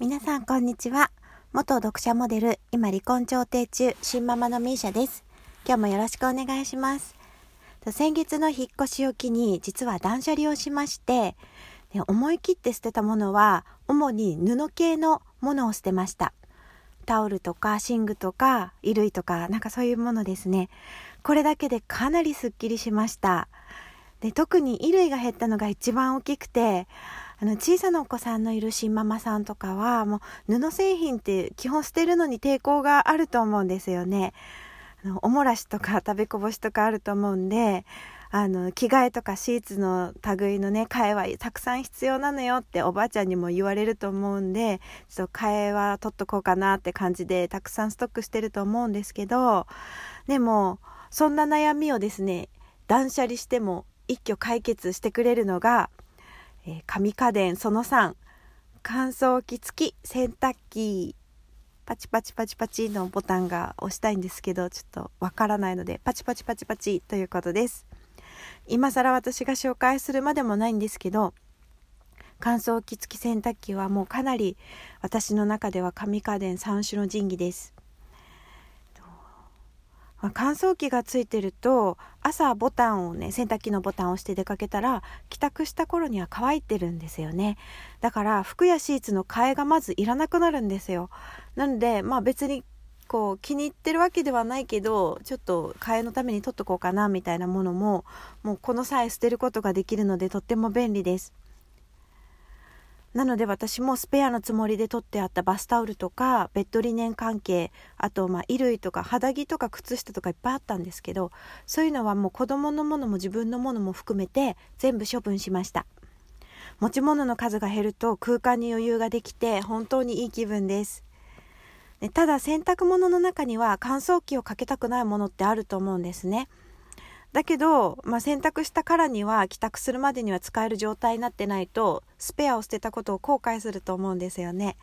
皆さんこんにちは。元読者モデル、今離婚調停中、新ママのミーシャです。今日もよろしくお願いします。先月の引っ越しを機に、実は断捨離をしまして、思い切って捨てたものは、主に布系のものを捨てました。タオルとか寝具とか衣類とかなんかそういうものですね。これだけでかなりスッキリしました。で特に衣類が減ったのが一番大きくてあの小さなお子さんのいる新ママさんとかはもう布製品って基本捨てるのに抵抗があると思うんですよね。あのおもらしとか 食べこぼしとかあると思うんであの着替えとかシーツの類のね替えはたくさん必要なのよっておばあちゃんにも言われると思うんでちょっと替えは取っとこうかなって感じでたくさんストックしてると思うんですけどでもそんな悩みをですね断捨離しても一挙解決してくれるのがえー、紙家電その3乾燥機付き洗濯機。パチパチパチパチのボタンが押したいんですけどちょっとわからないのでパチパチパチパチということです。今更私が紹介するまでもないんですけど乾燥機付き洗濯機はもうかなり私の中では紙家電3種の神器です。ま、乾燥機がついてると朝ボタンをね洗濯機のボタンを押して出かけたら帰宅した頃には乾いてるんですよね。だから服やシーツの替えがまずいらなくなるんですよ。なのでまあ別にこう気に入ってるわけではないけどちょっと替えのために取っとこうかなみたいなものももうこの際捨てることができるのでとっても便利です。なので私もスペアのつもりで取ってあったバスタオルとかベッドリネン関係あとまあ衣類とか肌着とか靴下とかいっぱいあったんですけどそういうのはもう子供のものも自分のものも含めて全部処分しました。持ち物の数が減ると空間に余裕ができて本当にいい気分です。ただ洗濯物の中には乾燥機をかけたくないものってあると思うんですね。だけど、まあ、洗濯したからには帰宅するまでには使える状態になってないとスペアを捨てたことを後悔すると思うんですよね。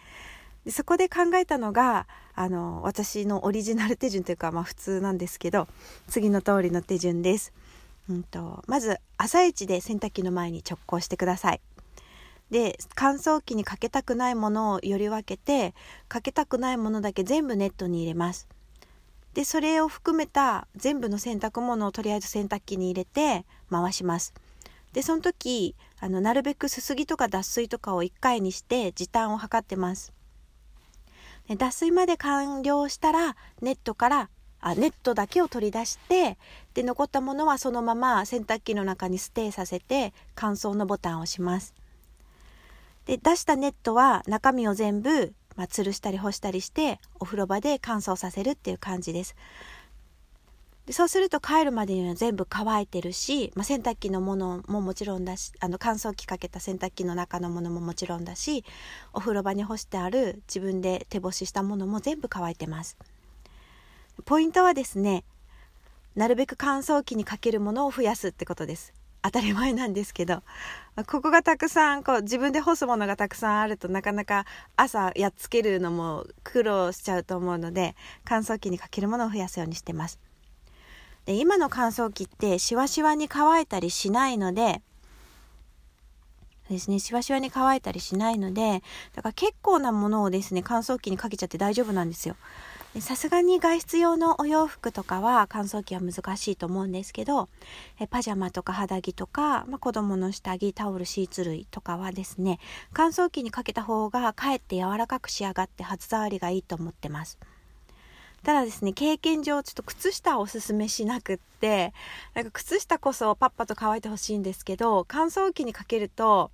でそこで考えたのがあの私のオリジナル手順というか、まあ、普通なんですけど次の通りの手順です。うんと、まず朝一で洗濯機の前に直行してください。で乾燥機にかけたくないものをより分けてかけたくないものだけ全部ネットに入れます。でそれを含めた全部の洗濯物をとりあえず洗濯機に入れて回します。でその時あのなるべくすすぎとか脱水とかを1回にして時短を測ってます。で脱水まで完了したらネットからあネットだけを取り出してで残ったものはそのまま洗濯機の中にステイさせて乾燥のボタンを押します。で出したネットは中身を全部まあ、吊るしたり干したりしてお風呂場で乾燥させるっていう感じです。でそうすると帰るまでには全部乾いてるし、まあ、洗濯機のものももちろんだしあの乾燥機かけた洗濯機の中のものももちろんだしお風呂場に干してある自分で手干ししたものも全部乾いてます。ポイントはですねなるべく乾燥機にかけるものを増やすってことです。当たり前なんですけどここがたくさんこう自分で干すものがたくさんあるとなかなか朝やっつけるのも苦労しちゃうと思うので乾燥機にかけるものを増やすようにしてますで今の乾燥機ってしわしわに乾いたりしないのでですね、しわしわに乾いたりしないので、だから結構なものをですね、乾燥機にかけちゃって大丈夫なんですよ。さすがに外出用のお洋服とかは乾燥機は難しいと思うんですけどえパジャマとか肌着とか、まあ、子供の下着タオルシーツ類とかはですね乾燥機にかけた方がかえって柔らかく仕上がって肌触りがいいと思ってます。ただですね経験上ちょっと靴下をおすすめしなくってなんか靴下こそパッパと乾いてほしいんですけど乾燥機にかけると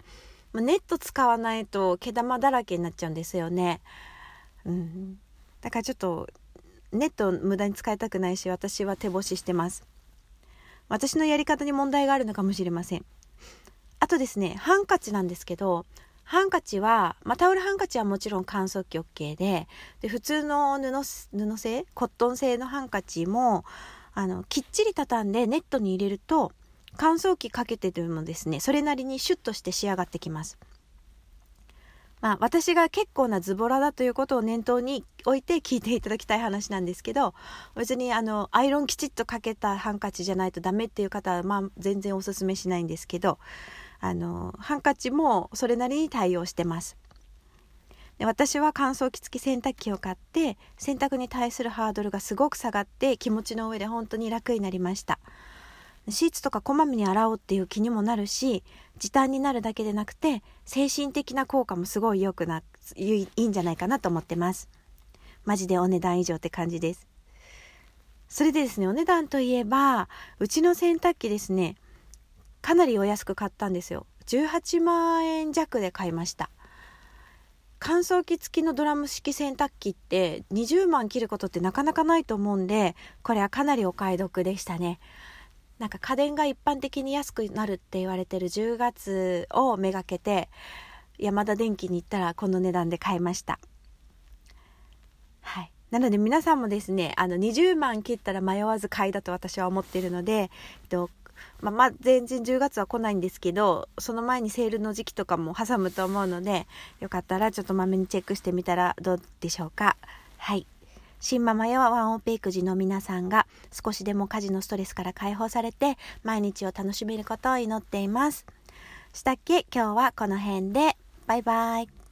ネット使わないと毛玉だらけになっちゃうんですよね。うん。だからちょっとネット無駄に使いたくないし私は手干ししてます。私のやり方に問題があるのかもしれません。あとですねハンカチなんですけどハンカチは、まあ、タオルハンカチはもちろん乾燥機 OK でで普通の布布製コットン製のハンカチもあのきっちり畳んでネットに入れると乾燥機かけてでもですねそれなりにシュッとして仕上がってきます。まあ、私が結構なズボラだということを念頭に置いて聞いていただきたい話なんですけど別にあのアイロンきちっとかけたハンカチじゃないとダメっていう方は、まあ、全然おすすめしないんですけどあのハンカチもそれなりに対応してます。で私は乾燥機付き洗濯機を買って洗濯に対するハードルがすごく下がって気持ちの上で本当に楽になりましたシーツとかこまめに洗おうっていう気にもなるし時短になるだけでなくて精神的な効果もすごい良くないいんじゃないかなと思ってます。マジでお値段以上って感じです。それでですねお値段といえばうちの洗濯機ですねかなりお安く買ったんですよ。18万円弱で買いました。乾燥機付きのドラム式洗濯機って20万切ることってなかなかないと思うんでこれはかなりお買い得でしたね。なんか家電が一般的に安くなるって言われてる10月をめがけて山田電機に行ったらこの値段で買いました。はい。なので皆さんもですねあの20万切ったら迷わず買いだと私は思っているので、えっと、まあ、まあ、全然10月は来ないんですけどその前にセールの時期とかも挟むと思うのでよかったらちょっとまめにチェックしてみたらどうでしょうか。はい。新ママやワンオペ育児の皆さんが少しでも家事のストレスから解放されて毎日を楽しめることを祈っています。したっけ？今日はこの辺で。バイバイ。